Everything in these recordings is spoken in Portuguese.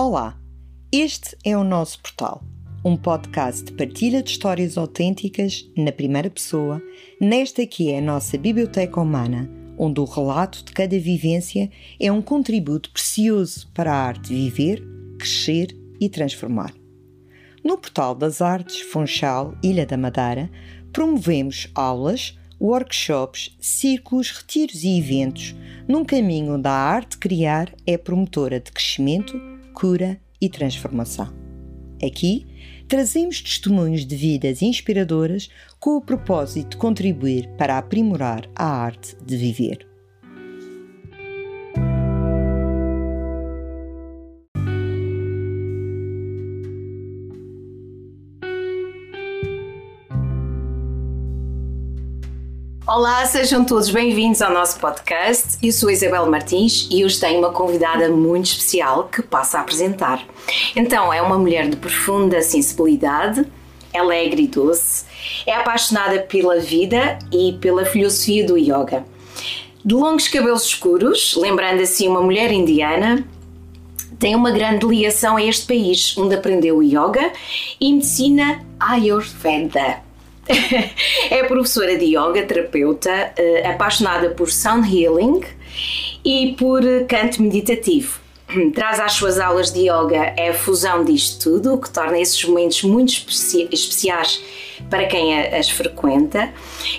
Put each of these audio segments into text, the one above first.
Olá, este é o nosso portal, um podcast de partilha de histórias autênticas na primeira pessoa, nesta que é a nossa biblioteca humana, onde o relato de cada vivência é um contributo precioso para a arte viver, crescer e transformar. No Portal das Artes Funchal, Ilha da Madeira, promovemos aulas, workshops, círculos, retiros e eventos num caminho onde a arte criar é promotora de crescimento, cura e transformação. Aqui trazemos testemunhos de vidas inspiradoras com o propósito de contribuir para aprimorar a arte de viver. Olá, sejam todos bem-vindos ao nosso podcast. Eu sou Isabel Martins e hoje tenho uma convidada muito especial que passo a apresentar. Então, é uma mulher de profunda sensibilidade, alegre e doce, é apaixonada pela vida e pela filosofia do yoga. De longos cabelos escuros, lembrando assim uma mulher indiana, tem uma grande ligação a este país, onde aprendeu yoga e medicina Ayurveda. é professora de yoga, terapeuta, eh, apaixonada por sound healing e por canto meditativo. Traz às suas aulas de yoga a fusão disto tudo, o que torna esses momentos muito especiais para quem as frequenta.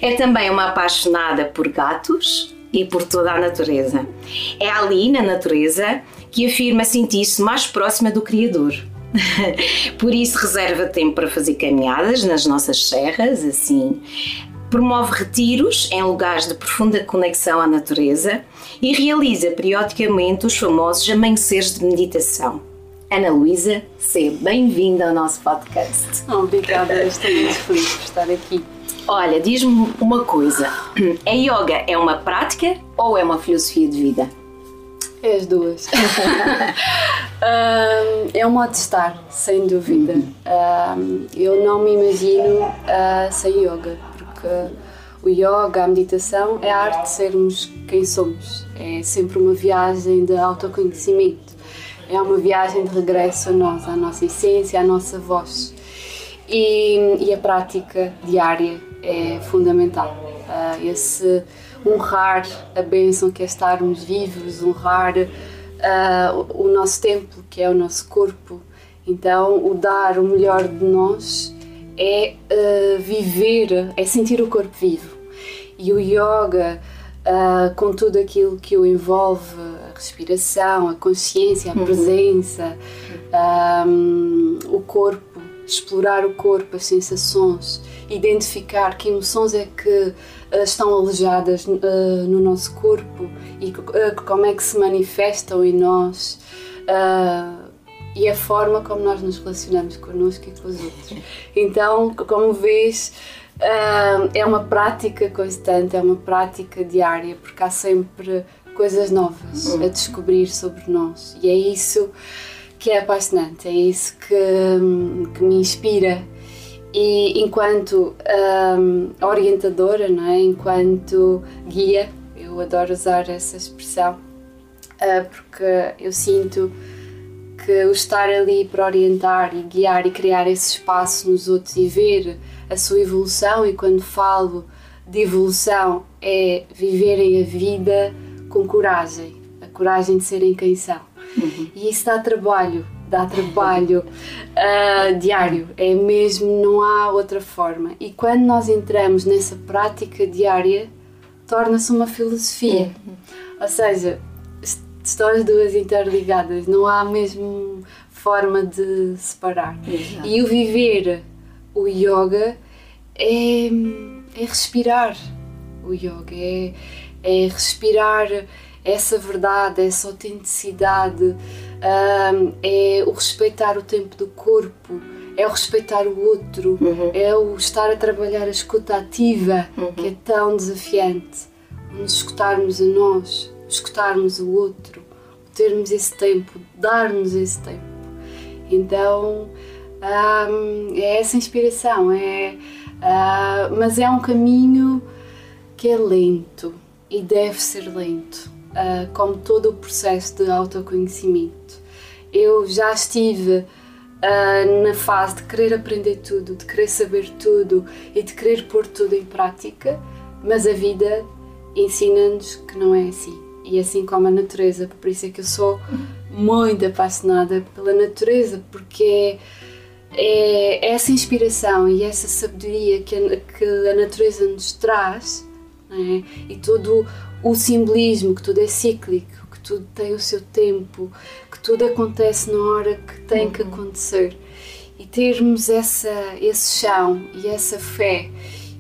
É também uma apaixonada por gatos e por toda a natureza. É ali, na natureza, que afirma sentir-se mais próxima do Criador Por isso, reserva tempo para fazer caminhadas nas nossas serras, assim. Promove retiros em lugares de profunda conexão à natureza e realiza periodicamente os famosos amanheceres de meditação. Ana Luísa, seja bem-vinda ao nosso podcast. Obrigada, estou muito feliz por estar aqui. Olha, diz-me uma coisa: a yoga é uma prática ou é uma filosofia de vida? É as duas. um, é um modo de estar, sem dúvida. Um, eu não me imagino uh, sem yoga, porque o yoga, a meditação, é a arte de sermos quem somos. É sempre uma viagem de autoconhecimento. É uma viagem de regresso a nós, à nossa essência, à nossa voz. E, e a prática diária é fundamental. Uh, esse honrar a bênção que é estarmos vivos, honrar uh, o nosso templo, que é o nosso corpo. Então, o dar o melhor de nós é uh, viver, é sentir o corpo vivo. E o yoga, uh, com tudo aquilo que o envolve, a respiração, a consciência, a uhum. presença, um, o corpo, explorar o corpo, as sensações, identificar que emoções é que uh, estão alojadas uh, no nosso corpo e uh, como é que se manifestam em nós e a forma como nós nos relacionamos connosco e com os outros. Então, como vês, é uma prática constante, é uma prática diária, porque há sempre coisas novas a descobrir sobre nós e é isso que é apaixonante, é isso que, hum, que me inspira e enquanto um, orientadora, não é? enquanto guia, eu adoro usar essa expressão uh, porque eu sinto que o estar ali para orientar e guiar e criar esse espaço nos outros e ver a sua evolução, e quando falo de evolução, é viverem a vida com coragem, a coragem de serem quem são. Uhum. E isso dá trabalho, dá trabalho uh, diário, é mesmo, não há outra forma. E quando nós entramos nessa prática diária, torna-se uma filosofia. Uhum. Ou seja, estão as duas interligadas, não há mesmo forma de separar. Exato. E o viver o yoga é, é respirar. O yoga é, é respirar essa verdade, essa autenticidade é o respeitar o tempo do corpo, é o respeitar o outro, uhum. é o estar a trabalhar a escuta ativa, uhum. que é tão desafiante. Nos escutarmos a nós, escutarmos o outro, termos esse tempo, darmos esse tempo. Então é essa inspiração, é, uh, mas é um caminho que é lento e deve ser lento uh, como todo o processo de autoconhecimento. Eu já estive uh, na fase de querer aprender tudo, de querer saber tudo e de querer pôr tudo em prática, mas a vida ensina-nos que não é assim. E assim como a natureza, por isso é que eu sou muito apaixonada pela natureza, porque é, é essa inspiração e essa sabedoria que a, que a natureza nos traz é? e todo o simbolismo, que tudo é cíclico, que tudo tem o seu tempo, que tudo acontece na hora que tem que uhum. acontecer. E termos essa, esse chão e essa fé,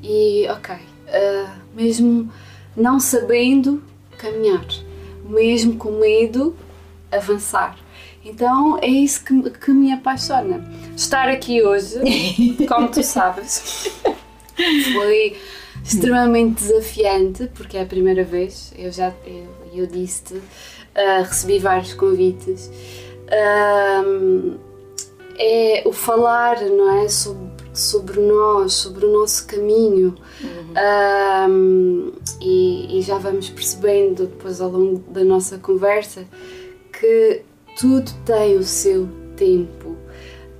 e ok, uh, mesmo não sabendo caminhar, mesmo com medo, avançar. Então é isso que, que me apaixona. Estar aqui hoje, como tu sabes, foi extremamente desafiante, porque é a primeira vez, eu já eu, eu disse-te, uh, recebi vários convites. Uh, é o falar, não é? Sobre, sobre nós, sobre o nosso caminho. Uhum. e, e já vamos percebendo depois ao longo da nossa conversa que tudo tem o seu tempo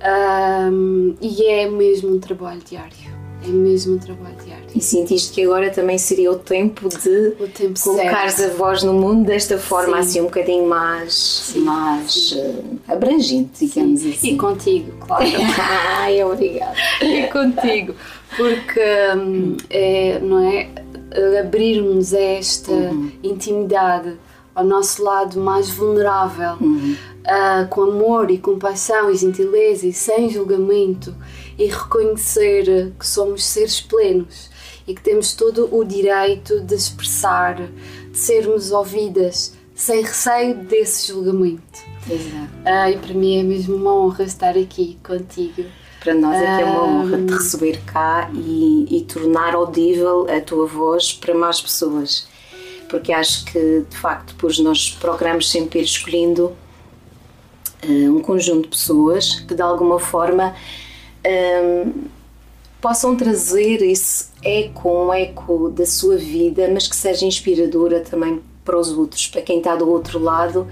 um, e é mesmo um trabalho diário. É mesmo um trabalho diário. E sentiste que agora também seria o tempo de o tempo colocares certo. a voz no mundo desta forma Sim. assim um bocadinho mais, mais uh, abrangente, digamos Sim. assim. E contigo, claro. Ai, obrigada. E contigo, porque um, é, não é abrirmos esta uhum. intimidade ao nosso lado mais vulnerável, uhum. uh, com amor e compaixão e gentileza e sem julgamento e reconhecer que somos seres plenos e que temos todo o direito de expressar, de sermos ouvidas sem receio desse julgamento. Exato. Uh, e para mim é mesmo uma honra estar aqui contigo. Para nós é que é uma honra te receber cá e, e tornar audível a tua voz para mais pessoas porque acho que de facto depois nós procuramos sempre ir escolhendo uh, um conjunto de pessoas que de alguma forma um, possam trazer esse eco, um eco da sua vida, mas que seja inspiradora também para os outros, para quem está do outro lado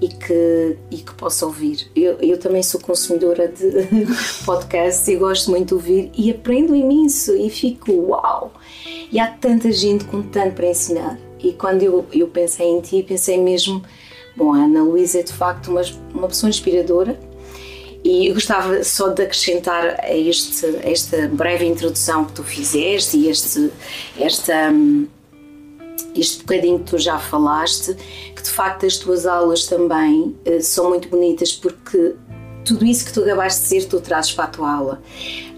e que, e que possa ouvir. Eu, eu também sou consumidora de podcasts e gosto muito de ouvir e aprendo imenso e fico uau! E há tanta gente com tanto para ensinar. E quando eu, eu pensei em ti, pensei mesmo, bom, a Ana Luísa é de facto uma, uma pessoa inspiradora e gostava só de acrescentar a, este, a esta breve introdução que tu fizeste e este, esta, este bocadinho que tu já falaste, que de facto as tuas aulas também uh, são muito bonitas porque tudo isso que tu acabaste de ser, tu trazes para a tua aula.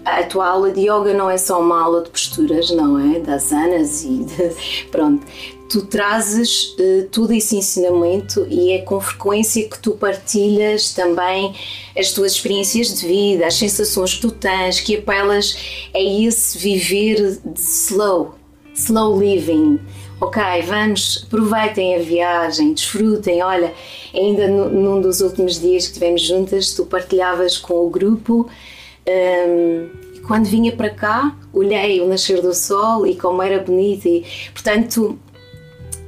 A tua aula de yoga não é só uma aula de posturas, não é? Das anas e de, pronto tu trazes uh, todo esse ensinamento e é com frequência que tu partilhas também as tuas experiências de vida, as sensações que tu tens, que apelas a esse viver de slow, slow living. Ok, vamos, aproveitem a viagem, desfrutem. Olha, ainda no, num dos últimos dias que tivemos juntas, tu partilhavas com o grupo. Um, quando vinha para cá, olhei o nascer do sol e como era bonito e, portanto,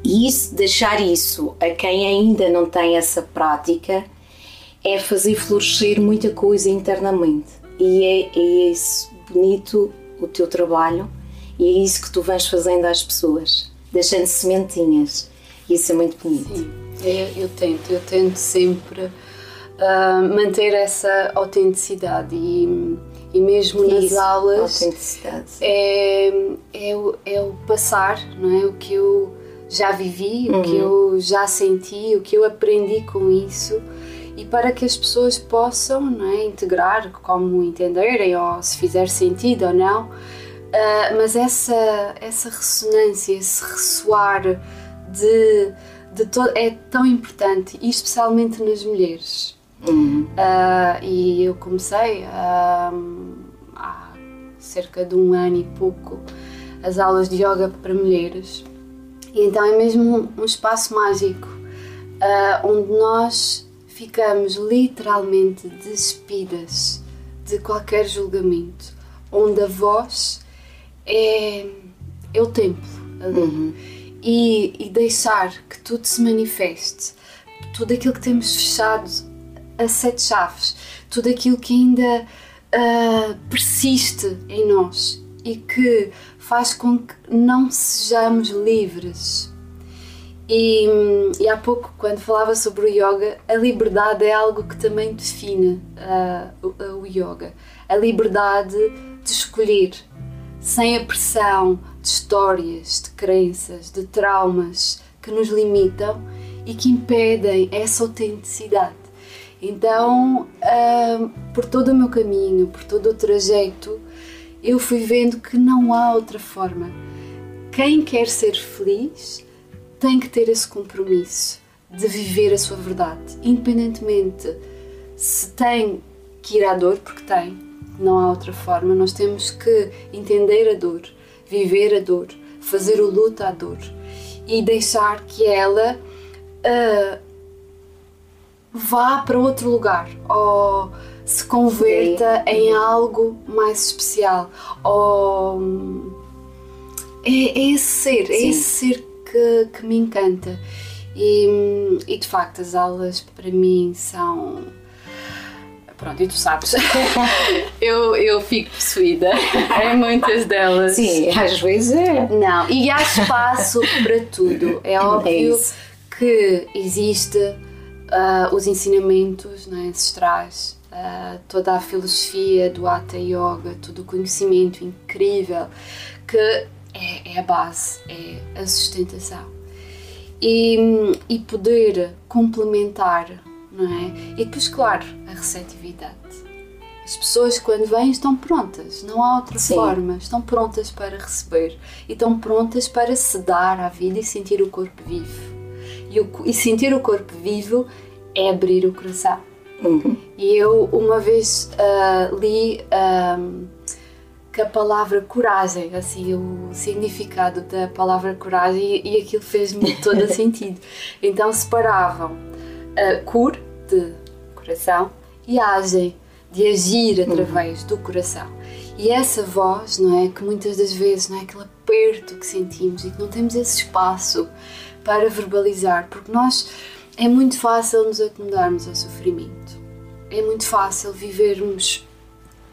e isso, deixar isso a quem ainda não tem essa prática é fazer florescer muita coisa internamente. E é, é isso bonito o teu trabalho e é isso que tu vais fazendo às pessoas, deixando sementinhas. Isso é muito bonito. Sim, eu, eu tento, eu tento sempre uh, manter essa autenticidade e, e mesmo nas isso, aulas é, é, o, é o passar, não é? O que eu já vivi, uhum. o que eu já senti, o que eu aprendi com isso e para que as pessoas possam não é, integrar como entenderem ou se fizer sentido ou não. Uh, mas essa, essa ressonância, esse ressoar de, de todo é tão importante, e especialmente nas mulheres. Uhum. Uh, e eu comecei uh, há cerca de um ano e pouco as aulas de yoga para mulheres e então é mesmo um espaço mágico uh, onde nós ficamos literalmente despidas de qualquer julgamento, onde a voz é, é o templo ali. Uhum. E, e deixar que tudo se manifeste, tudo aquilo que temos fechado as sete chaves, tudo aquilo que ainda uh, persiste em nós e que faz com que não sejamos livres. E, e, há pouco, quando falava sobre o yoga, a liberdade é algo que também define uh, o, o yoga. A liberdade de escolher, sem a pressão de histórias, de crenças, de traumas que nos limitam e que impedem essa autenticidade. Então, uh, por todo o meu caminho, por todo o trajeto, eu fui vendo que não há outra forma. Quem quer ser feliz tem que ter esse compromisso de viver a sua verdade, independentemente se tem que ir à dor, porque tem, não há outra forma. Nós temos que entender a dor, viver a dor, fazer o luto à dor e deixar que ela uh, vá para outro lugar ou se converta Sim. em algo mais especial ou é, é esse ser, é Sim. é esse ser que, que me encanta e, e de facto as aulas para mim são Pronto, e tu sabes, eu, eu fico possuída em muitas delas. Sim, às vezes é. Não, e há espaço para tudo. É, é óbvio é que existe uh, os ensinamentos né, ancestrais, uh, toda a filosofia do Hatha Yoga, todo o conhecimento incrível que é, é a base, é a sustentação. E, e poder complementar não é? E depois, claro, a receptividade. As pessoas, quando vêm, estão prontas, não há outra Sim. forma. Estão prontas para receber e estão prontas para se dar à vida e sentir o corpo vivo. E, o, e sentir o corpo vivo é abrir o coração. Uhum. E eu, uma vez, uh, li. Um, que a palavra coragem, assim, o significado da palavra coragem e, e aquilo fez-me todo sentido. Então separavam uh, cur de coração e agem de agir uhum. através uhum. do coração. E essa voz, não é, que muitas das vezes, não é, aquele aperto que sentimos e que não temos esse espaço para verbalizar, porque nós é muito fácil nos acomodarmos ao sofrimento. É muito fácil vivermos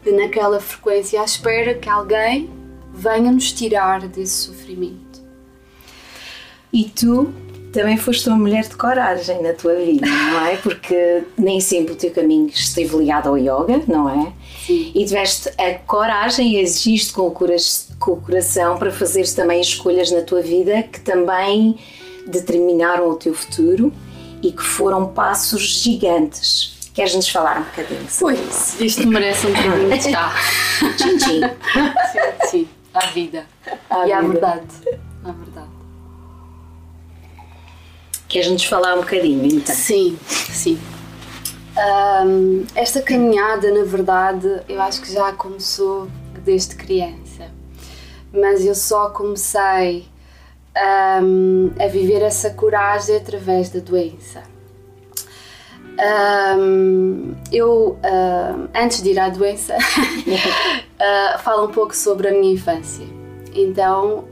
naquela frequência à espera que alguém venha nos tirar desse sofrimento. E tu também foste uma mulher de coragem na tua vida, não é? Porque nem sempre o teu caminho esteve ligado ao yoga, não é? Sim. E tiveste a coragem e exigiste com o, com o coração para fazeres também escolhas na tua vida que também determinaram o teu futuro e que foram passos gigantes. Queres-nos falar um bocadinho sobre pois, Isto merece um bocadinho de chá. tchim, tchim. Sim, sim, à vida. À e à verdade. À verdade. Queres-nos falar um bocadinho então? Sim, sim. Um, esta caminhada, na verdade, eu acho que já começou desde criança, mas eu só comecei um, a viver essa coragem através da doença. Um, eu, antes de ir à doença, uh, falo um pouco sobre a minha infância. Então,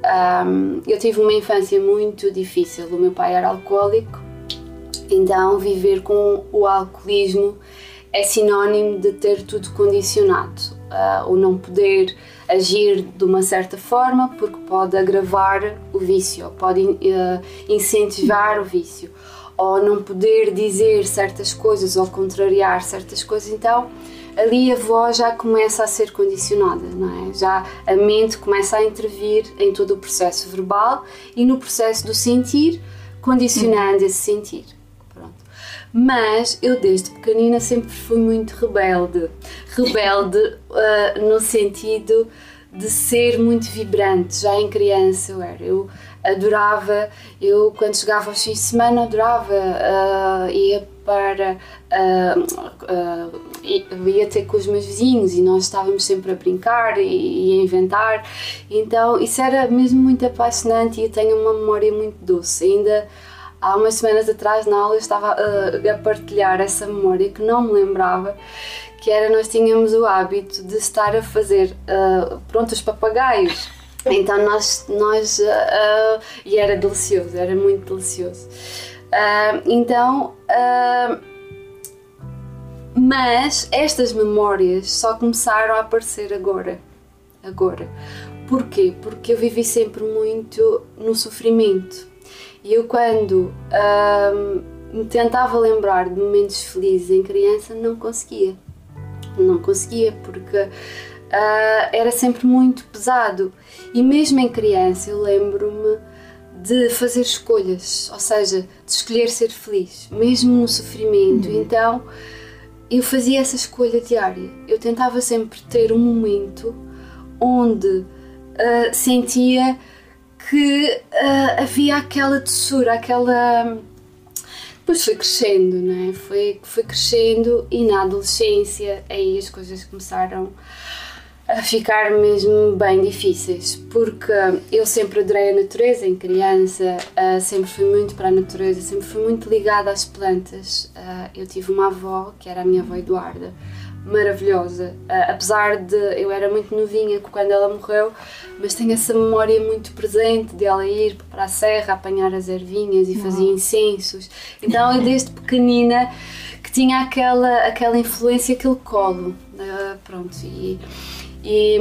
um, eu tive uma infância muito difícil. O meu pai era alcoólico, então viver com o alcoolismo é sinónimo de ter tudo condicionado. Uh, o não poder agir de uma certa forma porque pode agravar o vício, pode uh, incentivar o vício, ou não poder dizer certas coisas ou contrariar certas coisas. Então, ali a voz já começa a ser condicionada, não é? Já a mente começa a intervir em todo o processo verbal e no processo do sentir, condicionando esse sentir. Mas eu desde pequenina sempre fui muito rebelde. Rebelde uh, no sentido de ser muito vibrante. Já em criança eu era. Eu adorava, eu quando chegava aos fins de semana adorava, uh, ia para. Uh, uh, ia ter com os meus vizinhos e nós estávamos sempre a brincar e, e, a inventar. Então isso era mesmo muito apaixonante e eu tenho uma memória muito doce. Ainda há umas semanas atrás na aula eu estava a partilhar essa memória que não me lembrava que era nós tínhamos o hábito de estar a fazer uh, pronto os papagaios então nós nós uh, uh, e era delicioso era muito delicioso então, mas estas memórias só começaram a aparecer agora. Agora. Porquê? Porque eu vivi sempre muito no sofrimento. E eu, quando me tentava lembrar de momentos felizes em criança, não conseguia. Não conseguia, porque uh, era sempre muito pesado. E mesmo em criança, eu lembro-me de fazer escolhas, ou seja, de escolher ser feliz, mesmo no sofrimento. Uhum. Então, eu fazia essa escolha diária. Eu tentava sempre ter um momento onde uh, sentia que uh, havia aquela doçura, aquela. Depois foi crescendo, não é? Foi, foi crescendo e na adolescência aí as coisas começaram a ficar mesmo bem difíceis, porque eu sempre adorei a natureza em criança, uh, sempre fui muito para a natureza, sempre fui muito ligada às plantas. Uh, eu tive uma avó, que era a minha avó Eduarda, maravilhosa, uh, apesar de eu era muito novinha quando ela morreu, mas tenho essa memória muito presente de ela ir para a serra apanhar as ervinhas e fazia incensos. Então eu desde pequenina que tinha aquela aquela influência, aquele colo, pronto e e,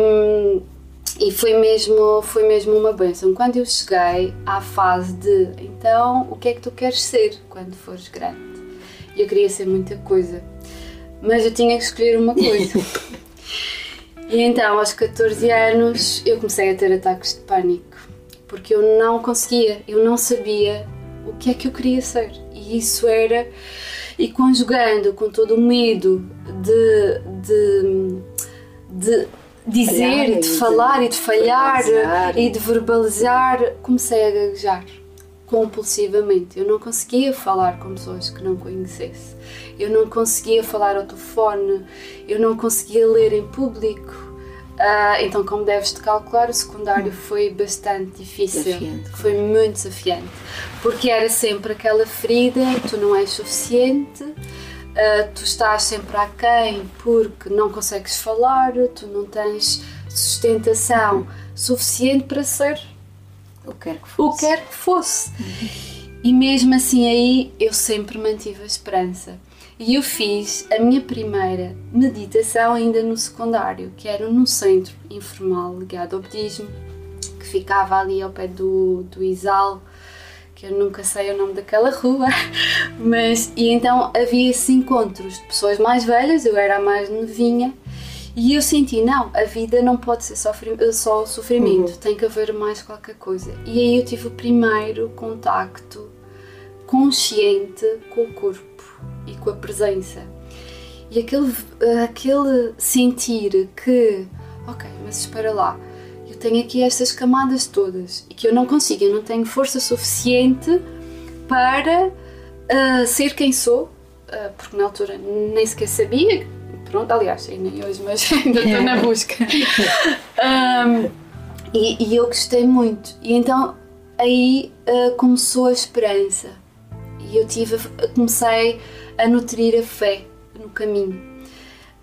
e foi, mesmo, foi mesmo uma benção. Quando eu cheguei à fase de então, o que é que tu queres ser quando fores grande? E eu queria ser muita coisa, mas eu tinha que escolher uma coisa. e então, aos 14 anos, eu comecei a ter ataques de pânico, porque eu não conseguia, eu não sabia o que é que eu queria ser. E isso era. E conjugando com todo o medo de, de, de dizer e de falar e de falhar e de verbalizar, comecei a gaguejar compulsivamente. Eu não conseguia falar com pessoas que não conhecesse. Eu não conseguia falar ao telefone. Eu não conseguia ler em público. Uh, então, como deves te calcular, o secundário hum. foi bastante difícil. Desafiante. Foi muito desafiante. Porque era sempre aquela ferida: tu não és suficiente, uh, tu estás sempre aquém porque não consegues falar, tu não tens sustentação suficiente para ser o que quer que fosse. O que quer que fosse. E mesmo assim aí eu sempre mantive a esperança. E eu fiz a minha primeira meditação ainda no secundário, que era no centro informal ligado ao budismo, que ficava ali ao pé do, do Isal, que eu nunca sei o nome daquela rua, mas e então havia esses encontros de pessoas mais velhas, eu era a mais novinha, e eu senti, não, a vida não pode ser só, só sofrimento, uhum. tem que haver mais qualquer coisa. E aí eu tive o primeiro contacto consciente com o corpo e com a presença. E aquele, aquele sentir que, ok, mas espera lá, tenho aqui estas camadas todas e que eu não consigo, eu não tenho força suficiente para uh, ser quem sou, uh, porque na altura nem sequer sabia. Pronto, aliás, nem hoje, mas ainda estou na busca. um, e, e, eu gostei muito. E então aí uh, começou a esperança. E eu tive, comecei a nutrir a fé no caminho.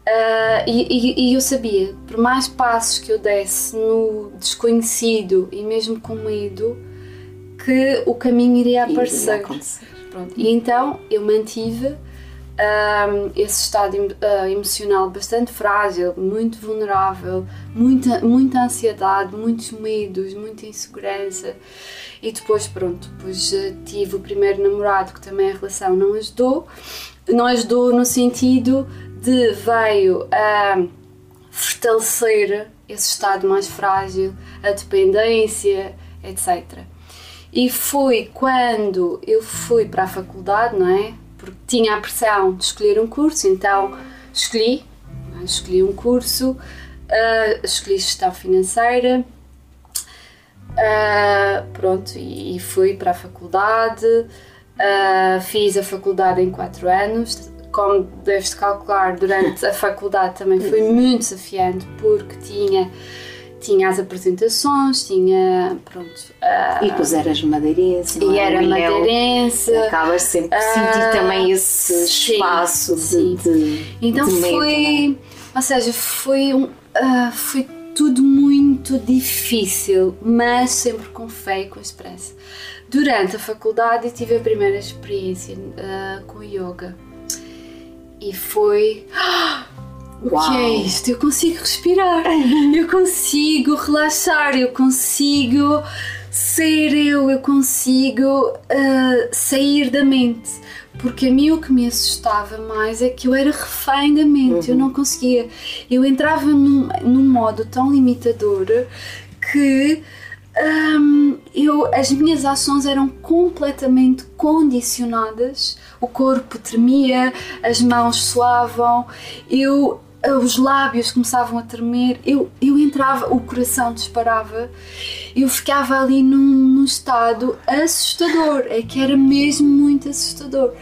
Uh, e, e, e, eu sabia, por mais passos que eu desse no desconhecido e mesmo com medo, que o caminho iria aparecer. Pronto. E então eu mantive uh, esse estado uh, emocional bastante frágil, muito vulnerável, muita, muita ansiedade, muitos medos, muita insegurança. E depois, pronto, depois tive o primeiro namorado que também a relação não ajudou. Não ajudou no sentido de veio a fortalecer esse estado mais frágil, a dependência, etc. E foi quando eu fui para a faculdade, não é? Tinha a pressão de escolher um curso, então escolhi, escolhi um curso, uh, escolhi gestão financeira, uh, pronto, e, e, fui para a faculdade, uh, fiz a faculdade em 4 anos, como deves calcular, durante a faculdade também foi muito desafiante porque tinha tinha as apresentações, tinha pronto. Uh, e depois eras madeirense. E é? era madeirense. Acabas sempre a uh, sentir também esse espaço sim, de, de, Então de foi, ou seja, foi um, uh, foi tudo muito difícil, mas sempre com fé e com esperança. Durante a faculdade tive a primeira experiência uh, com yoga E foi. O que é isto? Eu consigo respirar, eu consigo relaxar, eu consigo ser eu, eu consigo uh, sair da mente. Porque a mim o que me assustava mais é que eu era refém da mente, uhum. eu não conseguia. Eu entrava num, num modo tão limitador que um, eu, as minhas ações eram completamente condicionadas. O corpo tremia, as mãos suavam, eu os lábios começavam a tremer, eu, eu entrava, o coração disparava, eu ficava ali num, num estado assustador, é que era mesmo muito assustador.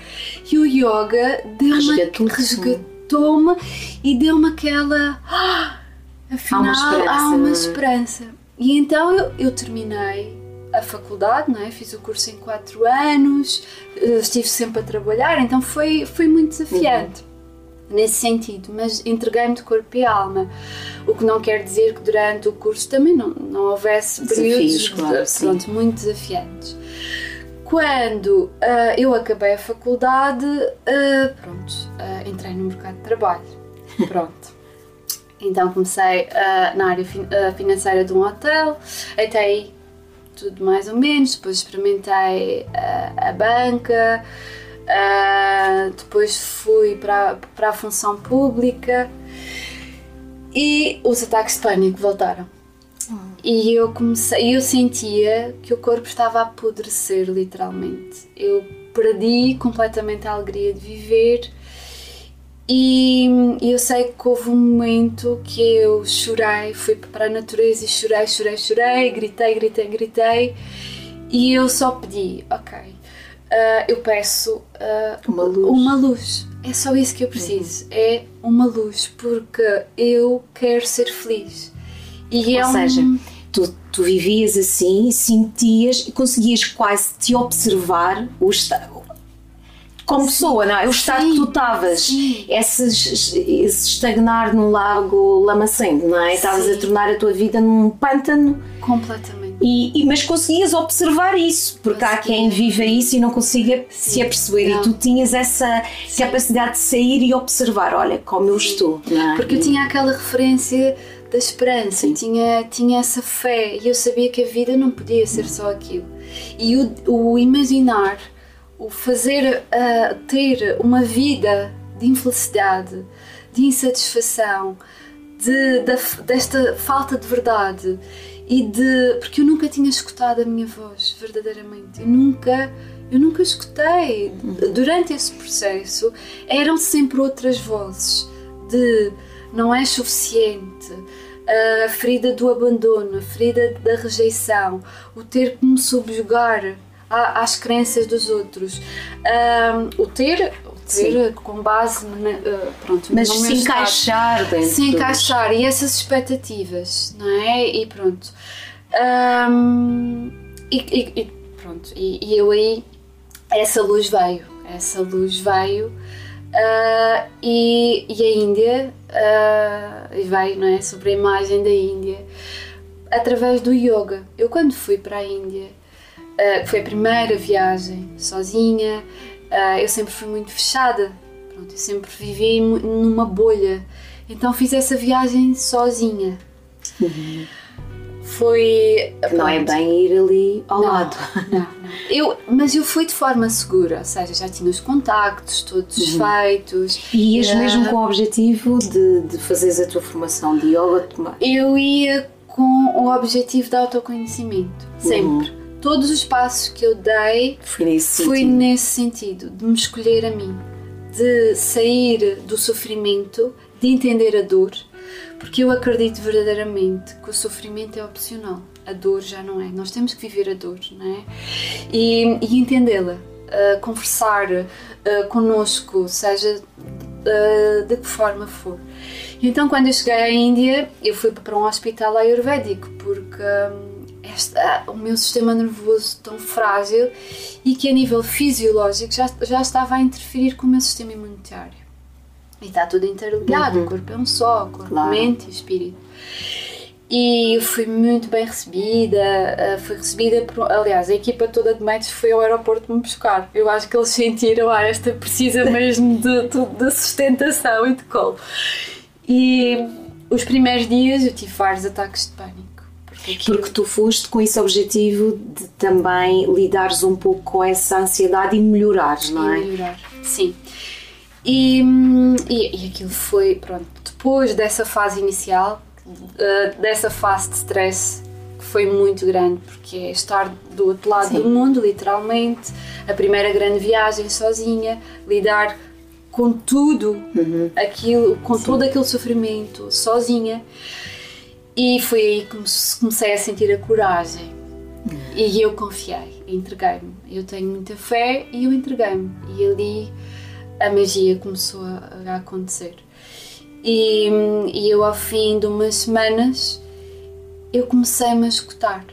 E o yoga deu-me, resgatou-me e deu-me aquela. Ah, afinal, há uma esperança. Há uma esperança. E então eu, eu terminei a faculdade, não é? fiz o curso em 4 anos, eh, estive sempre a trabalhar, então foi, foi muito desafiante. Uhum nesse sentido, mas entreguei-me de corpo e alma. O que não quer dizer que durante o curso também não, não houvesse períodos claro, pronto, muito desafiantes. Quando uh, eu acabei a faculdade, uh, pronto, uh, entrei no mercado de trabalho. Pronto. então comecei na área fin financeira de um hotel, até aí tudo mais ou menos, depois experimentei a banca, Uh, depois fui para, para a função pública e os ataques de pânico voltaram. E eu comecei, eu sentia que o corpo estava a apodrecer literalmente. Eu perdi completamente a alegria de viver e eu sei que houve um momento que eu chorei, fui para a natureza e chorei, chorei, chorei, gritei, gritei, gritei e eu só pedi, ok, uh, eu peço uh, uma, luz. uma luz. É só isso que eu preciso. Uhum. É uma luz, porque eu quero ser feliz. E Ou é seja, um... tu, tu vivias assim, sentias e conseguias quase te observar o estado como pessoa, não é? O estado sim, que tu estavas, esse, esse estagnar num lago lamacento, não é? Estavas a tornar a tua vida num pântano. Completamente. E, e, mas conseguias observar isso, porque há quem viva isso e não consiga se aperceber. Não. E tu tinhas essa Sim. capacidade de sair e observar: olha como eu estou. É? Porque eu tinha aquela referência da esperança, tinha, tinha essa fé e eu sabia que a vida não podia ser só aquilo. E o, o imaginar, o fazer, uh, ter uma vida de infelicidade, de insatisfação, de, de, desta falta de verdade e de porque eu nunca tinha escutado a minha voz verdadeiramente. Eu nunca eu nunca escutei. Durante esse processo eram sempre outras vozes de não é suficiente a ferida do abandono a ferida da rejeição o ter que me subjugar às crenças dos outros o ter Sim. com base na, uh, pronto, mas se encaixar dentro se encaixar e essas expectativas não é? E pronto. Um, e, e, e, pronto e, e, eu aí essa luz veio essa luz veio uh, e, e a Índia uh, e veio não é? Sobre a imagem da Índia através do yoga. Eu quando fui para a Índia uh, foi a primeira viagem sozinha Uh, eu sempre fui muito fechada, pronto, eu sempre vivi numa bolha. Então fiz essa viagem sozinha. Uhum. Foi. Que não é bem ir ali ao não, lado. Não, não. Eu, mas eu fui de forma segura, ou seja, já tinha os contactos todos uhum. feitos. E ias uh, mesmo com o objetivo de, de fazeres a tua formação de yoga? Eu ia com o objetivo de autoconhecimento, sempre. Uhum todos os passos que eu dei foi nesse, foi sentido. nesse sentido, de me escolher a mim, de sair do sofrimento, de entender a dor, porque eu acredito verdadeiramente que o sofrimento é opcional, a dor já não é. Nós temos que viver a dor, não é? E, e entendê-la, uh, conversar uh, connosco, seja uh, de que forma for. E então, quando eu cheguei à Índia, eu fui para um hospital ayurvédico, porque. Um, esta, o meu sistema nervoso tão frágil e que a nível fisiológico já, já estava a interferir com o meu sistema imunitário. E está tudo interligado, uhum. o corpo é um só, corpo, claro. mente e espírito. e fui muito bem recebida. Uh, fui recebida por, aliás, a equipa toda de médicos foi ao aeroporto me buscar. Eu acho que eles sentiram, ah, esta precisa mesmo de, de, de sustentação e de colo. E os primeiros dias eu tive vários ataques de pânico. Porque, tu foste com esse objetivo de também lidares um pouco com essa ansiedade e melhorares, não é? E melhorar, sim. E, e, e aquilo foi, pronto, depois dessa fase inicial, uh, dessa fase de stress que foi muito grande, porque é estar do outro lado Sim. do mundo, literalmente, a primeira grande viagem sozinha, lidar com tudo uhum. aquilo, com Sim. todo aquele sofrimento sozinha. E foi aí que comecei a sentir a coragem. E eu confiei, entreguei-me. Eu tenho muita fé e eu entreguei-me. E ali a magia começou a, acontecer. E, e, eu, ao fim de umas semanas, eu comecei-me a escutar.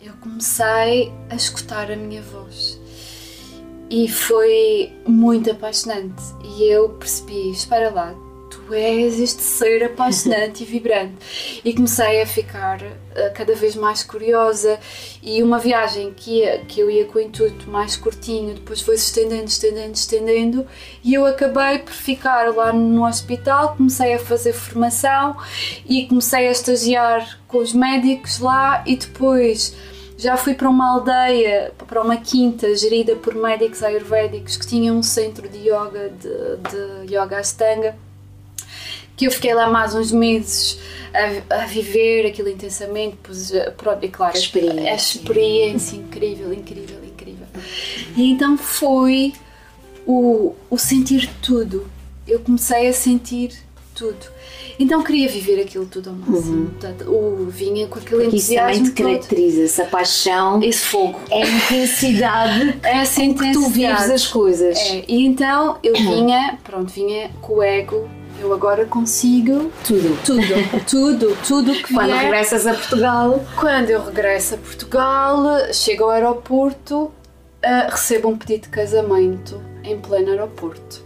Eu comecei a escutar a minha voz. E foi muito apaixonante. E eu percebi: espera lá, és este ser apaixonante e vibrante. E comecei a ficar uh, cada vez mais curiosa. E uma viagem que, ia, que eu ia com o intuito mais curtinho, depois foi se estendendo, estendendo, estendendo. E eu acabei por ficar lá no hospital. Comecei a fazer formação e comecei a estagiar com os médicos lá. E depois já fui para uma aldeia, para uma quinta gerida por médicos ayurvédicos que tinha um centro de yoga, de, de yoga astanga que eu fiquei lá mais uns meses a, a viver aquilo intensamente, pois, eh, pronto, e claro, a experiência, a experiência incrível, incrível, incrível. E então foi o, o sentir tudo. Eu comecei a sentir tudo. Então queria viver aquilo tudo ao máximo. Uhum. Portanto, o vinha com aquele Porque entusiasmo. Isso também te caracteriza, essa paixão, esse fogo. É a intensidade é essa intensidade. que tu vives as coisas. É. E então eu vinha, pronto, vinha com o ego eu agora consigo tudo, tudo, tudo, tudo que Quando regressas a Portugal? Quando eu regresso a Portugal, chego ao aeroporto, uh, recebo um pedido de casamento em pleno aeroporto.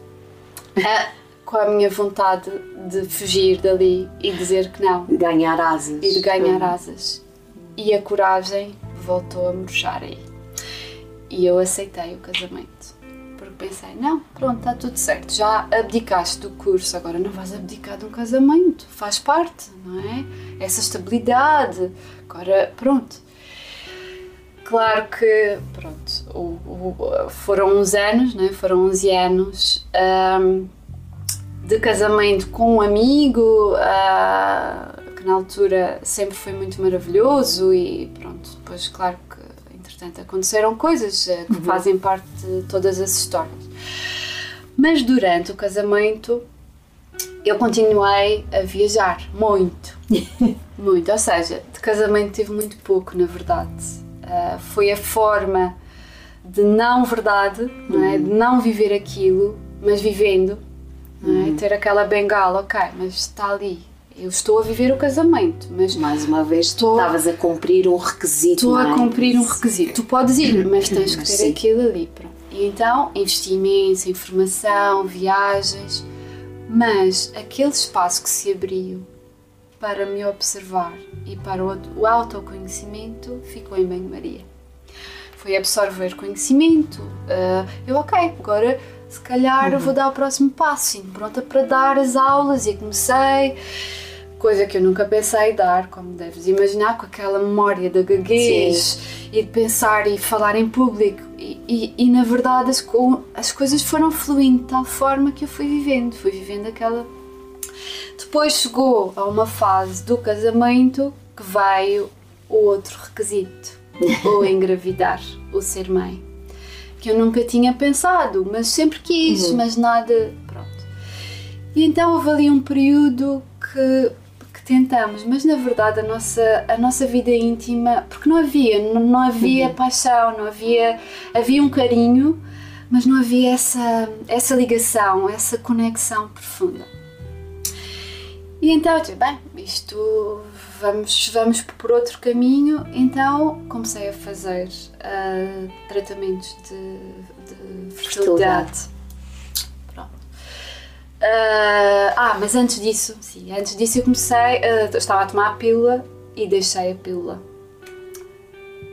Uh, com a minha vontade de fugir dali e dizer que não. De ganhar asas. E de ganhar asas. E a coragem voltou a murchar aí. E eu aceitei o casamento pensei, não, pronto, está tudo certo, já abdicaste do curso, agora não vais abdicar de um casamento, faz parte, não é? Essa estabilidade, agora pronto. Claro que, pronto, o, o, foram uns anos, né? foram 11 anos um, de casamento com um amigo, uh, que na altura sempre foi muito maravilhoso e pronto, depois claro Portanto, aconteceram coisas uh, que uhum. fazem parte de todas as histórias. Mas durante o casamento eu continuei a viajar muito, muito. Ou seja, de casamento tive muito pouco, na verdade. Uh, foi a forma de não verdade, uhum. não é? de não viver aquilo, mas vivendo. É? Uhum. Ter aquela bengala, ok, mas está ali, eu estou a viver o casamento, mas mais uma vez estou, estavas a cumprir um requisito. Estou é? a cumprir um requisito. Tu podes ir, mas tens que ter Sim. aquilo ali. Pronto. E então investi imenso em formação, viagens, mas aquele espaço que se abriu para me observar e para o, autoconhecimento ficou em banho-maria. Foi absorver conhecimento. Uh, eu, ok, agora se calhar uhum. vou dar o próximo passo, pronta para dar as aulas e comecei coisa que eu nunca pensei dar, como deves imaginar, com aquela memória da gaguez Sim. e de pensar e falar em público. E, e, e, na verdade as, as coisas foram fluindo de tal forma que eu fui vivendo, fui vivendo aquela. Depois chegou a uma fase do casamento que veio o outro requisito, o engravidar, o ser mãe. Que eu nunca tinha pensado, mas sempre quis, uhum. mas nada. Pronto. E então houve ali um período que tentamos, mas na verdade a nossa, a nossa vida íntima, porque não havia, não, não havia uhum. paixão, não havia, havia um carinho, mas não havia essa, essa ligação, essa conexão profunda. E então eu disse, bem, isto vamos, vamos por outro caminho, então comecei a fazer uh, tratamentos de, de fertilidade. fertilidade. Uh, ah, mas antes disso, sim, antes disso eu comecei, uh, estava a tomar a pílula e deixei a pílula.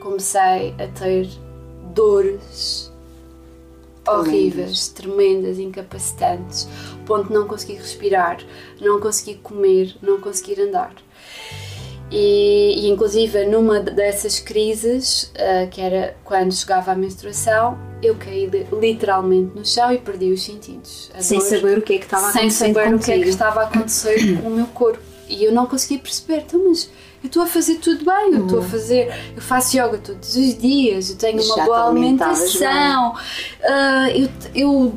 Comecei a ter dores horríveis, tremendas, incapacitantes, ponto de não conseguir respirar, não conseguir comer, não conseguir andar. E, e inclusive numa dessas crises, uh, que era quando chegava a menstruação, eu caí literalmente no chão e perdi os sentidos. sem dor, saber o que é que estava a acontecer. Sem saber contigo. o que é que estava a acontecer com o meu corpo. E eu não conseguia perceber, então, mas eu estou a fazer tudo bem, eu estou a uhum. fazer, eu faço yoga todos os dias, eu tenho uma boa alimentação, uh, eu, eu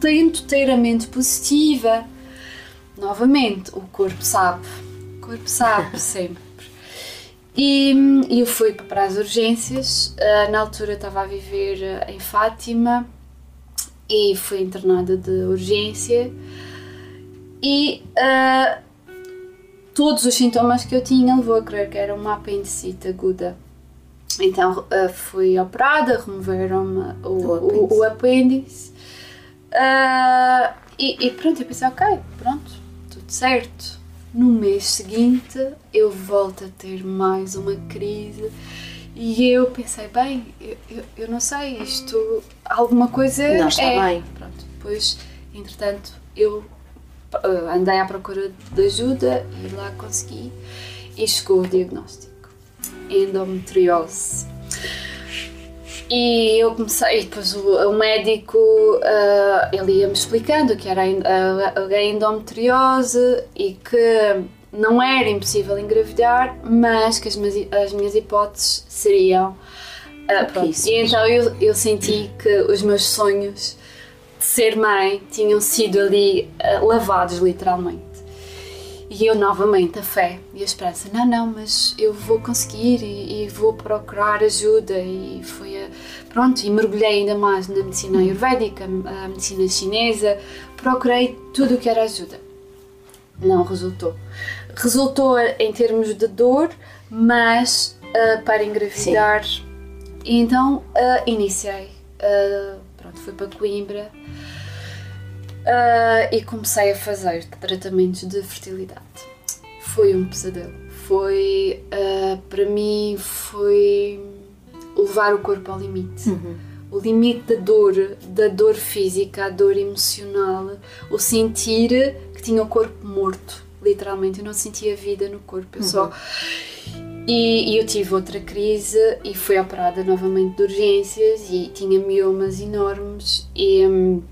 tento ter a mente positiva. Novamente, o corpo sabe, corpo sabe sempre. E, e eu fui para as urgências, uh, na altura estava a viver uh, em Fátima e fui internada de urgência e uh, todos os sintomas que eu tinha levou a crer que era uma apendicite aguda. Então uh, fui operada, removeram-me o, o, o, apêndice uh, e, e, pronto, eu pensei, ok, pronto, tudo certo. No mês seguinte eu volto a ter mais uma crise e eu pensei, bem, eu, eu, eu não sei, isto, alguma coisa não está é. bem. Pronto, depois, entretanto, eu uh, andei à procura de ajuda e lá consegui e chegou o diagnóstico: endometriose. E eu comecei, e depois o, o médico, uh, ele ia-me explicando que era a, a endometriose e que não era impossível engravidar, mas que as minhas, as minhas hipóteses seriam. Uh, pronto. E então eu, eu senti que os meus sonhos ser mãe tinham sido ali uh, lavados literalmente. E eu novamente a fé e a esperança, não, não, mas eu vou conseguir e, e vou procurar ajuda e foi a, pronto, e mergulhei ainda mais na medicina ayurvédica, a medicina chinesa, procurei tudo o que era ajuda. Não resultou. Resultou em termos de dor, mas uh, para engravidar. Sim. E então uh, iniciei, uh, pronto, fui para Coimbra, uh, e comecei a fazer tratamentos de fertilidade. Foi um pesadelo. Foi, uh, para mim, foi levar o corpo ao limite. Uhum. O limite da dor, da dor física, a dor emocional, o sentir que tinha o corpo morto, literalmente. Eu não sentia vida no corpo, eu uhum. só. E, e, eu tive outra crise e fui operada novamente de urgências e tinha miomas enormes e. Um,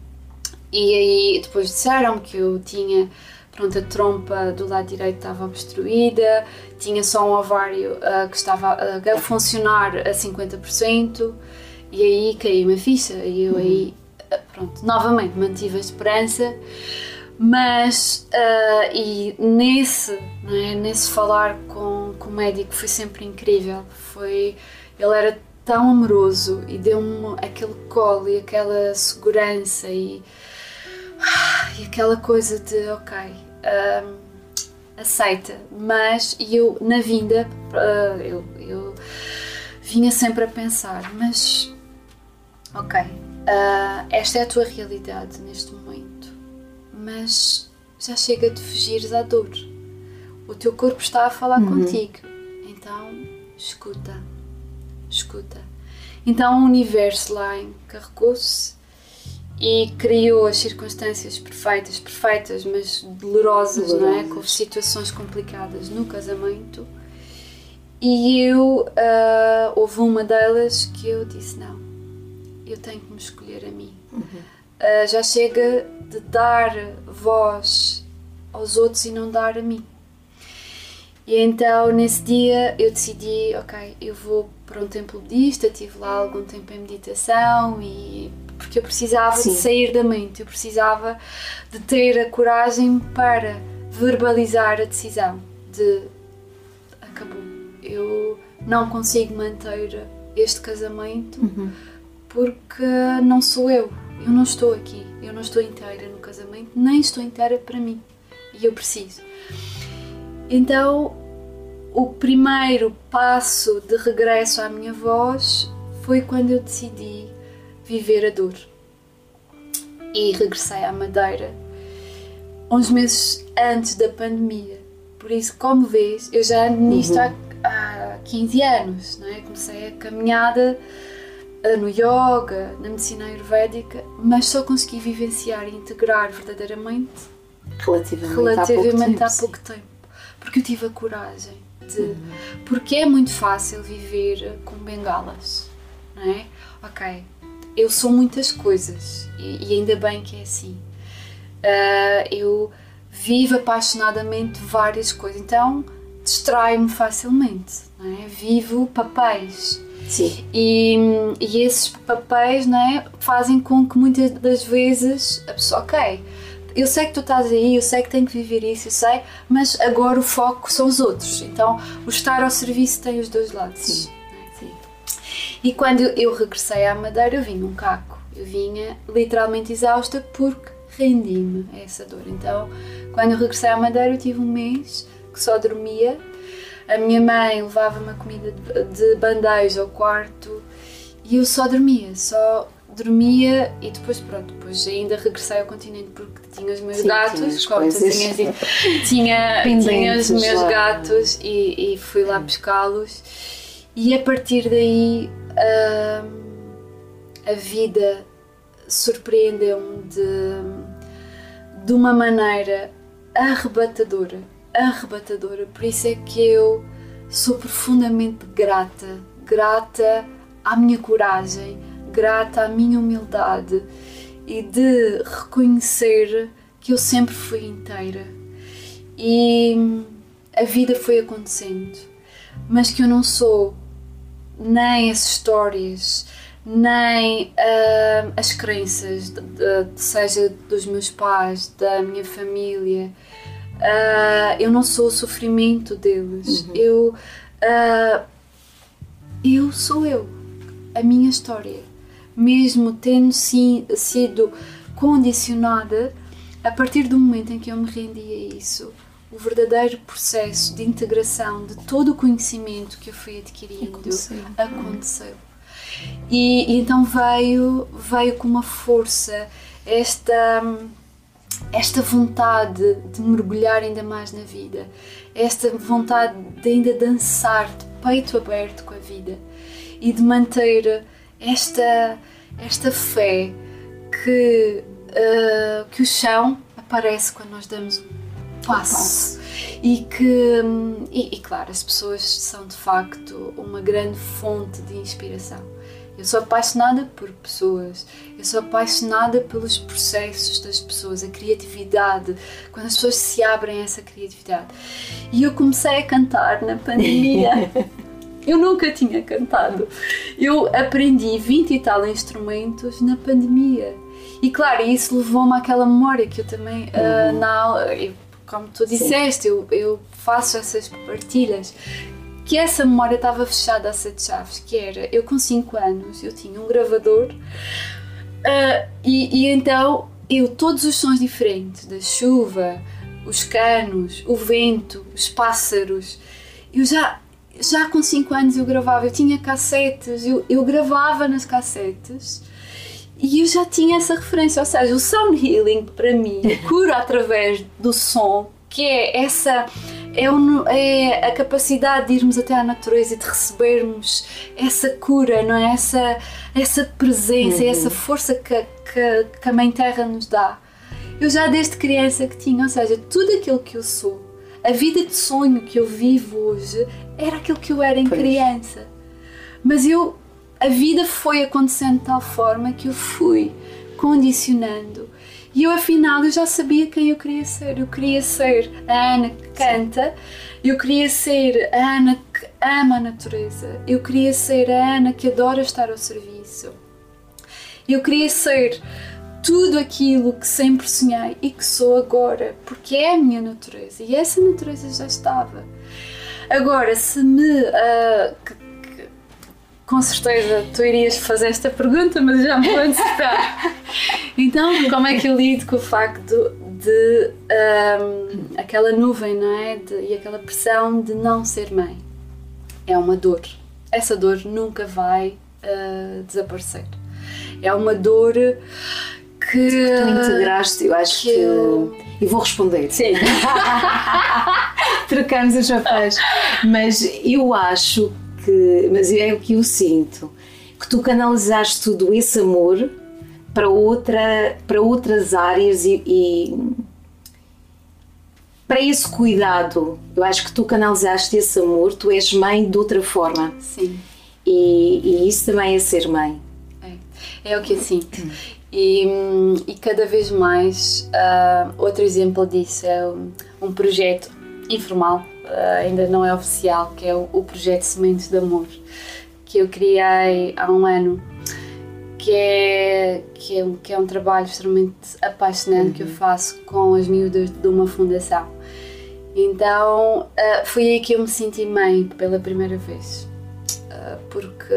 e aí depois disseram que eu tinha, pronto, a trompa do lado direito estava obstruída, tinha só um ovário uh, que estava uh, a funcionar a 50%, e aí caiu uma ficha, e eu uhum. aí, uh, pronto, novamente mantive a esperança, mas, e nesse, é, nesse falar com, com o médico foi sempre incrível, foi, ele era tão amoroso e deu-me aquele colo e aquela segurança e e aquela coisa de, ok, um, aceita, mas eu na vinda, uh, eu, eu vinha sempre a pensar, mas ok, uh, esta é a tua realidade neste momento, mas já chega de fugires à dor. O teu corpo está a falar uhum. contigo, então escuta, escuta. Então o universo lá encarregou-se e criou as circunstâncias perfeitas, perfeitas, mas dolorosas, dolorosas. não é? Com situações complicadas no casamento. E eu, uh, houve uma delas que eu disse: não, eu tenho que me escolher a mim. Uhum. Uh, já chega de dar voz aos outros e não dar a mim. E então nesse dia eu decidi, ok, eu vou para um templo budista, estive lá algum tempo em meditação e porque eu precisava Sim. de sair da mente, eu precisava de ter a coragem para verbalizar a decisão de acabou, eu não consigo manter este casamento uhum. porque não sou eu, eu não estou aqui, eu não estou inteira no casamento, nem estou inteira para mim e eu preciso. Então, o primeiro passo de regresso à minha voz foi quando eu decidi viver a dor. E regressei à Madeira uns meses antes da pandemia. Por isso, como vês, eu já ando nisto há, há 15 anos, não é? Comecei a caminhada no yoga, na medicina ayurvédica, mas só consegui vivenciar e integrar verdadeiramente Relativamente, relativamente há há pouco tempo. Porque eu tive a coragem de. Porque é muito fácil viver com bengalas, não é? Ok, eu sou muitas coisas e, e ainda bem que é assim. Ah, eu vivo apaixonadamente várias coisas, então distraio-me facilmente, é? Vivo papéis. Sim. E, e esses papéis é, fazem com que muitas das vezes a pessoa, ok, eu sei que tu estás aí, eu sei que tenho que viver isso, eu sei, mas agora o foco são os outros. Então o estar ao serviço tem os dois lados. Sim. E quando eu regressei à Madeira, eu vinha um caco. Eu vinha literalmente exausta porque rendi-me a essa dor. Então, quando eu regressei à Madeira, eu tive um mês que só dormia. A minha mãe levava-me a comida de- de bandeja ao quarto e eu só dormia, só dormia e depois, pronto, depois ainda regressei ao continente porque tinha os meus Sim, gatos, como tu tinhas dito, tinha, tinha os meus lá. gatos e, e fui lá pescá-los. E a partir daí hum, a vida surpreendeu-me de, de uma maneira arrebatadora, arrebatadora. Por isso é que eu sou profundamente grata, grata à minha coragem, grata à minha humildade e de reconhecer que eu sempre fui inteira. E a vida foi acontecendo, mas que eu não sou nem as histórias, nem ah, as crenças, de- de- seja dos meus pais, da minha família. Ah, eu não sou o sofrimento deles. Eu, ah, eu sou eu, a minha história. Mesmo tendo sim, sido condicionada, a partir do momento em que eu me rendi a isso, o verdadeiro processo de integração de todo o conhecimento que eu fui adquirindo Aconteceu. aconteceu. E, e então veio, veio com uma força esta, esta vontade de mergulhar ainda mais na vida, esta vontade de ainda dançar de peito aberto com a vida e de manter esta, esta fé que, ah, que o chão aparece quando nós damos um passo. E que e, e claro as pessoas são de facto uma grande fonte de inspiração. Eu sou apaixonada por pessoas eu sou apaixonada pelos processos das pessoas a criatividade quando as pessoas se abrem a essa criatividade. E eu comecei a cantar na pandemia. Eu nunca tinha cantado. Eu aprendi 20 e tal instrumentos na pandemia. E claro, isso levou-me àquela memória que eu também, ah, na aula, eu- como tu disseste, eu, eu faço essas partilhas, que essa memória estava fechada a sete chaves, que era, eu com 5 anos, eu tinha um gravador, ah, e, e então eu, todos os sons diferentes, da chuva, os canos, o vento, os pássaros, eu já, já com 5 anos eu gravava, eu tinha cassetes, eu, eu gravava nas cassetes, e eu já tinha essa referência, ou seja, o sound healing para mim, a cura através do som, que é essa é, o- é a capacidade de irmos até à natureza e de recebermos essa cura, não é? Essa, essa presença, essa força que, que, que a Mãe Terra nos dá. Eu já desde criança que tinha, ou seja, tudo aquilo que eu sou, a vida de sonho que eu vivo hoje, era aquilo que eu era em Pois. criança. Mas eu, a vida foi acontecendo de tal forma que eu fui condicionando. E eu, afinal, eu já sabia quem eu queria ser. Eu queria ser a Ana que canta, eu queria ser a Ana que ama a natureza, eu queria ser a Ana que adora estar ao serviço. Eu queria ser tudo aquilo que sempre sonhei e que sou agora, porque é a minha natureza e essa natureza já estava. Agora, se me. que- com certeza tu irias fazer esta pergunta, mas já me vou antecipar. Então, como é que eu lido com o facto de ahm, aquela nuvem, não é? De- e aquela pressão de não ser mãe? É uma dor. Essa dor nunca vai ah, desaparecer. É uma dor que. Tu integraste, eu acho que que. Eu e vou responder. Sim. Trocamos os papéis. Mas eu acho que, mas é o que eu sinto, que tu canalizaste tudo esse amor para, outra, para outras áreas e, e para esse cuidado. Eu acho que tu canalizaste esse amor, tu és mãe de outra forma. Sim. E, e isso também é ser mãe. É, é o que eu sinto. E, e cada vez mais, uh, outro exemplo disso é um, um projeto informal, ainda não é oficial, que é o, o, projeto Sementes de Amor, que eu criei há um ano, que é, que é, que é um trabalho extremamente apaixonante uhum. que eu uhum. faço com as miúdas de uma fundação. Então uh, foi aí que eu me senti mãe pela primeira vez, porque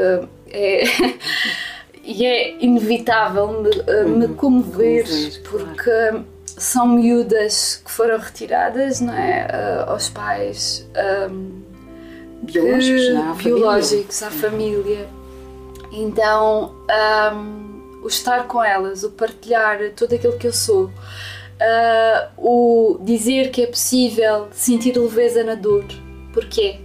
é. e é inevitável me, uh, me uhum. comover, porque claro. São miúdas que foram retiradas não é, uh, aos pais um, biológicos, que, à biológicos família. à família. Então, um, o estar com elas, o partilhar tudo aquilo que eu sou, uh, o dizer que é possível sentir leveza na dor. Porquê?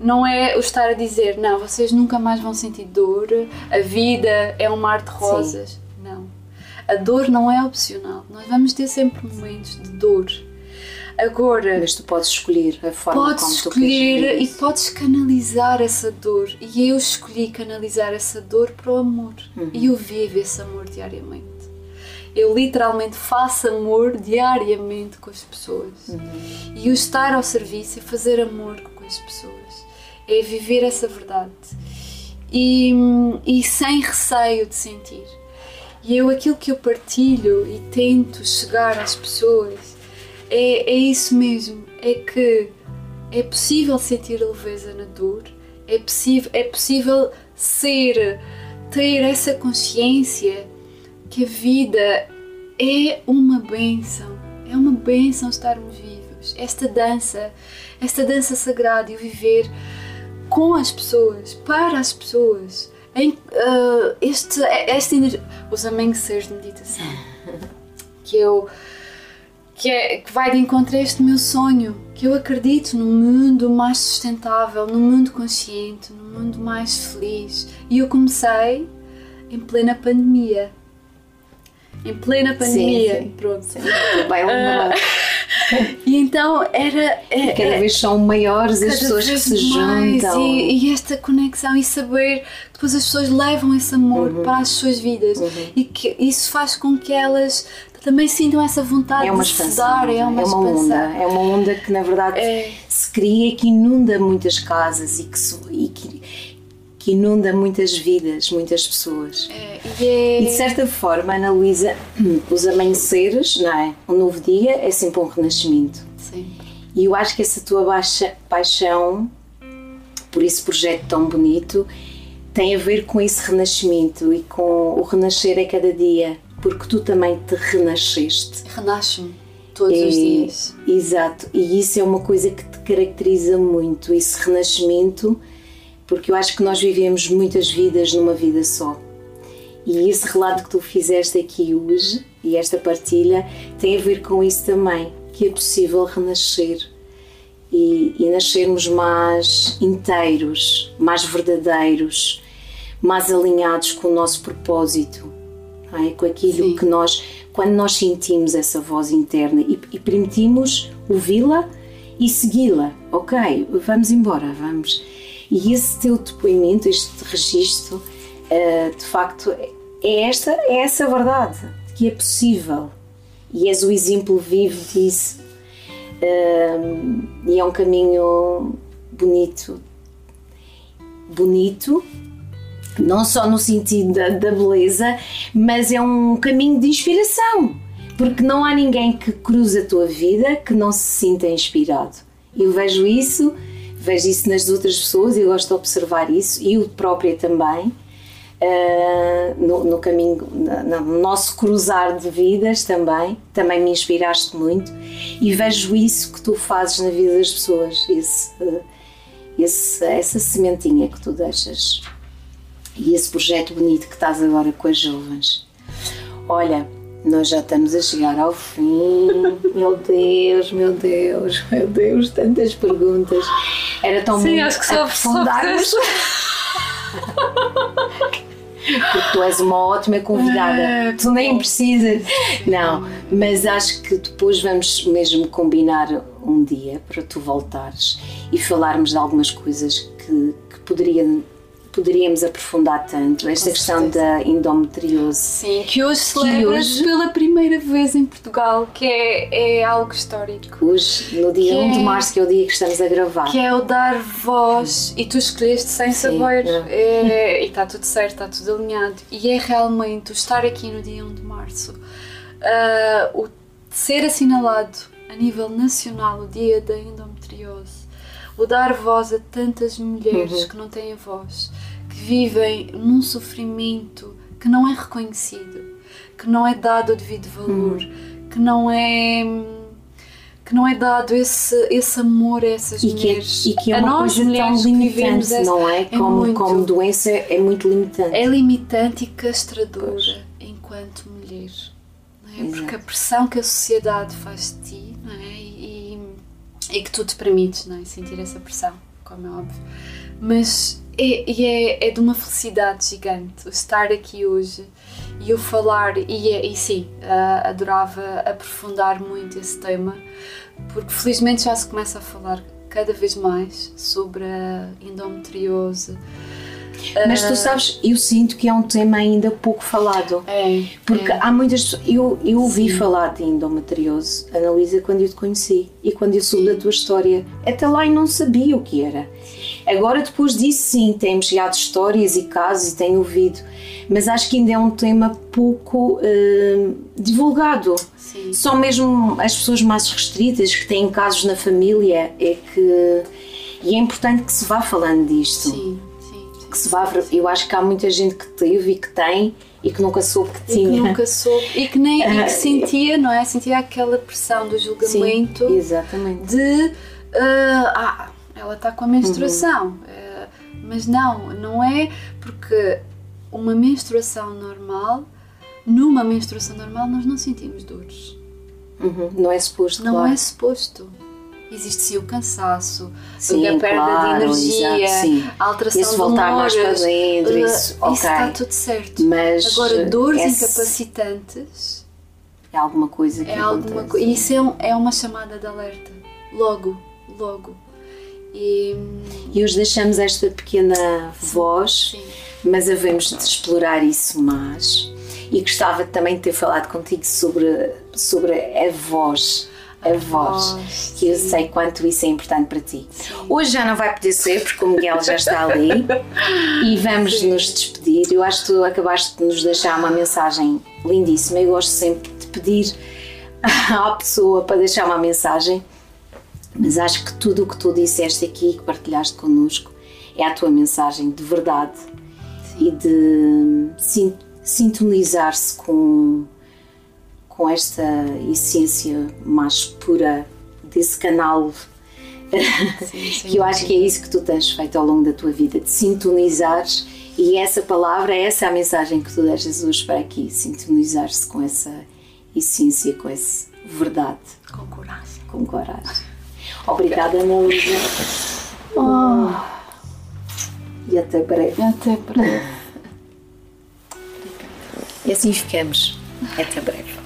não é o estar a dizer, não, vocês nunca mais vão sentir dor, a vida é um mar de rosas. Sim. A dor não é opcional. Nós vamos ter sempre momentos de dor. Agora. Mas tu podes escolher a forma podes como escolher tu e podes canalizar essa dor. E eu escolhi canalizar essa dor para o amor. Uhum. E eu vivo esse amor diariamente. Eu literalmente faço amor diariamente com as pessoas. Uhum. E o estar ao serviço é fazer amor com as pessoas é viver essa verdade e, e sem receio de sentir. E eu aquilo que eu partilho e tento chegar às pessoas é, é isso mesmo, é que é possível sentir a leveza na dor, é possível, é possível ser, ter essa consciência que a vida é uma benção, é uma benção estarmos vivos. Esta dança, esta dança sagrada e viver com as pessoas, para as pessoas. Em, uh, este, esta energia, os amanheceres de meditação, que eu que, é, que vai de encontro a este meu sonho, que eu acredito num mundo mais sustentável, num mundo consciente, num mundo mais feliz. E eu comecei em plena pandemia. Em plena pandemia. Sim, sim. Pronto. Sim, bem uh, e então era. É, cada vez são maiores as pessoas que se juntam. E, e, esta conexão e saber depois as pessoas levam esse amor uhum. para as suas vidas uhum. e que isso faz com que elas também sintam essa vontade é de se dar, é uma, é uma onda, é uma onda que na verdade é. se cria e que inunda muitas casas e que, e que que inunda muitas vidas, muitas pessoas. É, é... E de certa forma, Ana Luísa, os amanheceres, não é? Um novo dia é sempre um renascimento. Sim. E eu acho que essa tua baixa paixão por esse projeto tão bonito tem a ver com esse renascimento e com o renascer a cada dia, porque tu também te renasceste. Renasce-me todos os dias. Exato, e isso é uma coisa que te caracteriza muito, esse renascimento porque eu acho que nós vivemos muitas vidas numa vida só. E esse relato que tu fizeste aqui hoje e esta partilha tem a ver com isso também, que é possível renascer e, e nascermos mais inteiros, mais verdadeiros, mais alinhados com o nosso propósito, é? com aquilo Sim. que nós, quando nós sentimos essa voz interna e, e permitimos ouvi-la e segui-la, ok, vamos embora, vamos e esse teu depoimento, este registro, uh, de facto, é esta, é essa verdade, que é possível. E és o exemplo vivo disso. Uh, e é um caminho bonito. Bonito, não só no sentido da, da beleza, mas é um caminho de inspiração. Porque não há ninguém que cruze a tua vida que não se sinta inspirado. Eu vejo isso vejo isso nas outras pessoas e gosto de observar isso, e eu própria também, uh, no, no, caminho, no, no nosso cruzar de vidas também, também me inspiraste muito, e vejo isso que tu fazes na vida das pessoas, esse, uh, esse, essa sementinha que tu deixas, e esse projeto bonito que estás agora com as jovens. Olha, Nós já estamos a chegar ao fim. Meu Deus, meu Deus, meu Deus, tantas perguntas. Era tão Sim, bom acho que só aprofundarmos. Porque tu és uma ótima convidada. É, tu nem precisas. Não, mas acho que depois vamos mesmo combinar um dia para tu voltares e falarmos de algumas coisas que, que poderia, poderíamos aprofundar tanto. Esta Com questão certeza. da endometriose. Sim, que hoje celebra-se hoje- pela primeira vez em Portugal, que é, é algo histórico. Hoje, no dia Que 1 de é- março, que é o dia que estamos a gravar. Que é o dar voz e tu escolheste sem Sim, saber. é. É, e está tudo certo, está tudo alinhado. E é realmente o estar aqui no dia 1 de março, ah, o ser assinalado a nível nacional o dia da endometriose, o dar voz a tantas mulheres Uhum. que não têm voz, vivem num sofrimento que não é reconhecido, que não é dado o devido valor, Uhum. que não é que não é dado esse, esse amor a essas E que, é, mulheres. e que é a uma coisa mulheres tão limitante, essa- não é? Como, muito. como doença é muito limitante. é limitante e castradora enquanto mulher. Não é? Porque a pressão que a sociedade faz de ti não é? e, e que tu te permites não é? sentir essa pressão, como é óbvio. Mas é, e é, é de uma felicidade gigante estar aqui hoje e o falar, e, é- e sim, ah, adorava aprofundar muito esse tema, porque felizmente já se começa a falar cada vez mais sobre a endometriose. Mas tu sabes, eu sinto que é um tema ainda pouco falado. É, Porque é. há muitas. Eu, eu ouvi falar de endometriose, Ana Luísa, quando eu te conheci e quando eu soube da tua história. Até lá eu não sabia o que era. Agora, depois disso, sim, tem chegado histórias e casos e tenho ouvido. Mas acho que ainda é um tema pouco hum, divulgado. Sim. Só mesmo as pessoas mais restritas que têm casos na família é que. E é importante que se vá falando disto. Sim, sim. sim. Que se vá, eu acho que há muita gente que teve e que tem e que nunca soube que E que tinha. nunca soube. E que nem e que sentia, não é? Sentia aquela pressão do julgamento Sim, exatamente. de ah, ah, ela está com a menstruação. Uhum. Ah, mas não, não é porque uma menstruação normal, numa menstruação normal, nós não sentimos dores. Uhum, Não é suposto, Não claro. é suposto. Existe sim o cansaço, Sim, a perda claro, de energia, exato, a alteração Isso do voltar mais para dentro, ah, isso, ok. está tudo certo. Mas Agora, dores esse- incapacitantes é alguma coisa que é alguma acontece. E isso é, um- é uma chamada de alerta. Logo, logo. E. E hoje deixamos esta pequena voz, Sim. mas havemos de explorar isso mais. E gostava também de ter falado contigo sobre, sobre a voz. A voz, voz, que eu sim. sei quanto isso é importante para ti. Hoje já não vai poder ser, porque o Miguel já está ali e vamos Sim. nos despedir. Eu acho que tu acabaste de nos deixar uma mensagem lindíssima. Eu gosto sempre de pedir à pessoa para deixar uma mensagem, mas acho que tudo o que tu disseste aqui, que partilhaste connosco, é a tua mensagem de verdade e de sin- sintonizar-se com, com esta essência mais pura desse canal Sim, que eu acho que é isso que tu tens feito ao longo da tua vida, de sintonizares e essa palavra, essa é a mensagem que tu deixas hoje para aqui, sintonizar-se com essa essência, com essa verdade, Com coragem. com coragem. Obrigada, Ana Luísa. Oh. E até breve. Até breve. E assim ficamos. Até breve.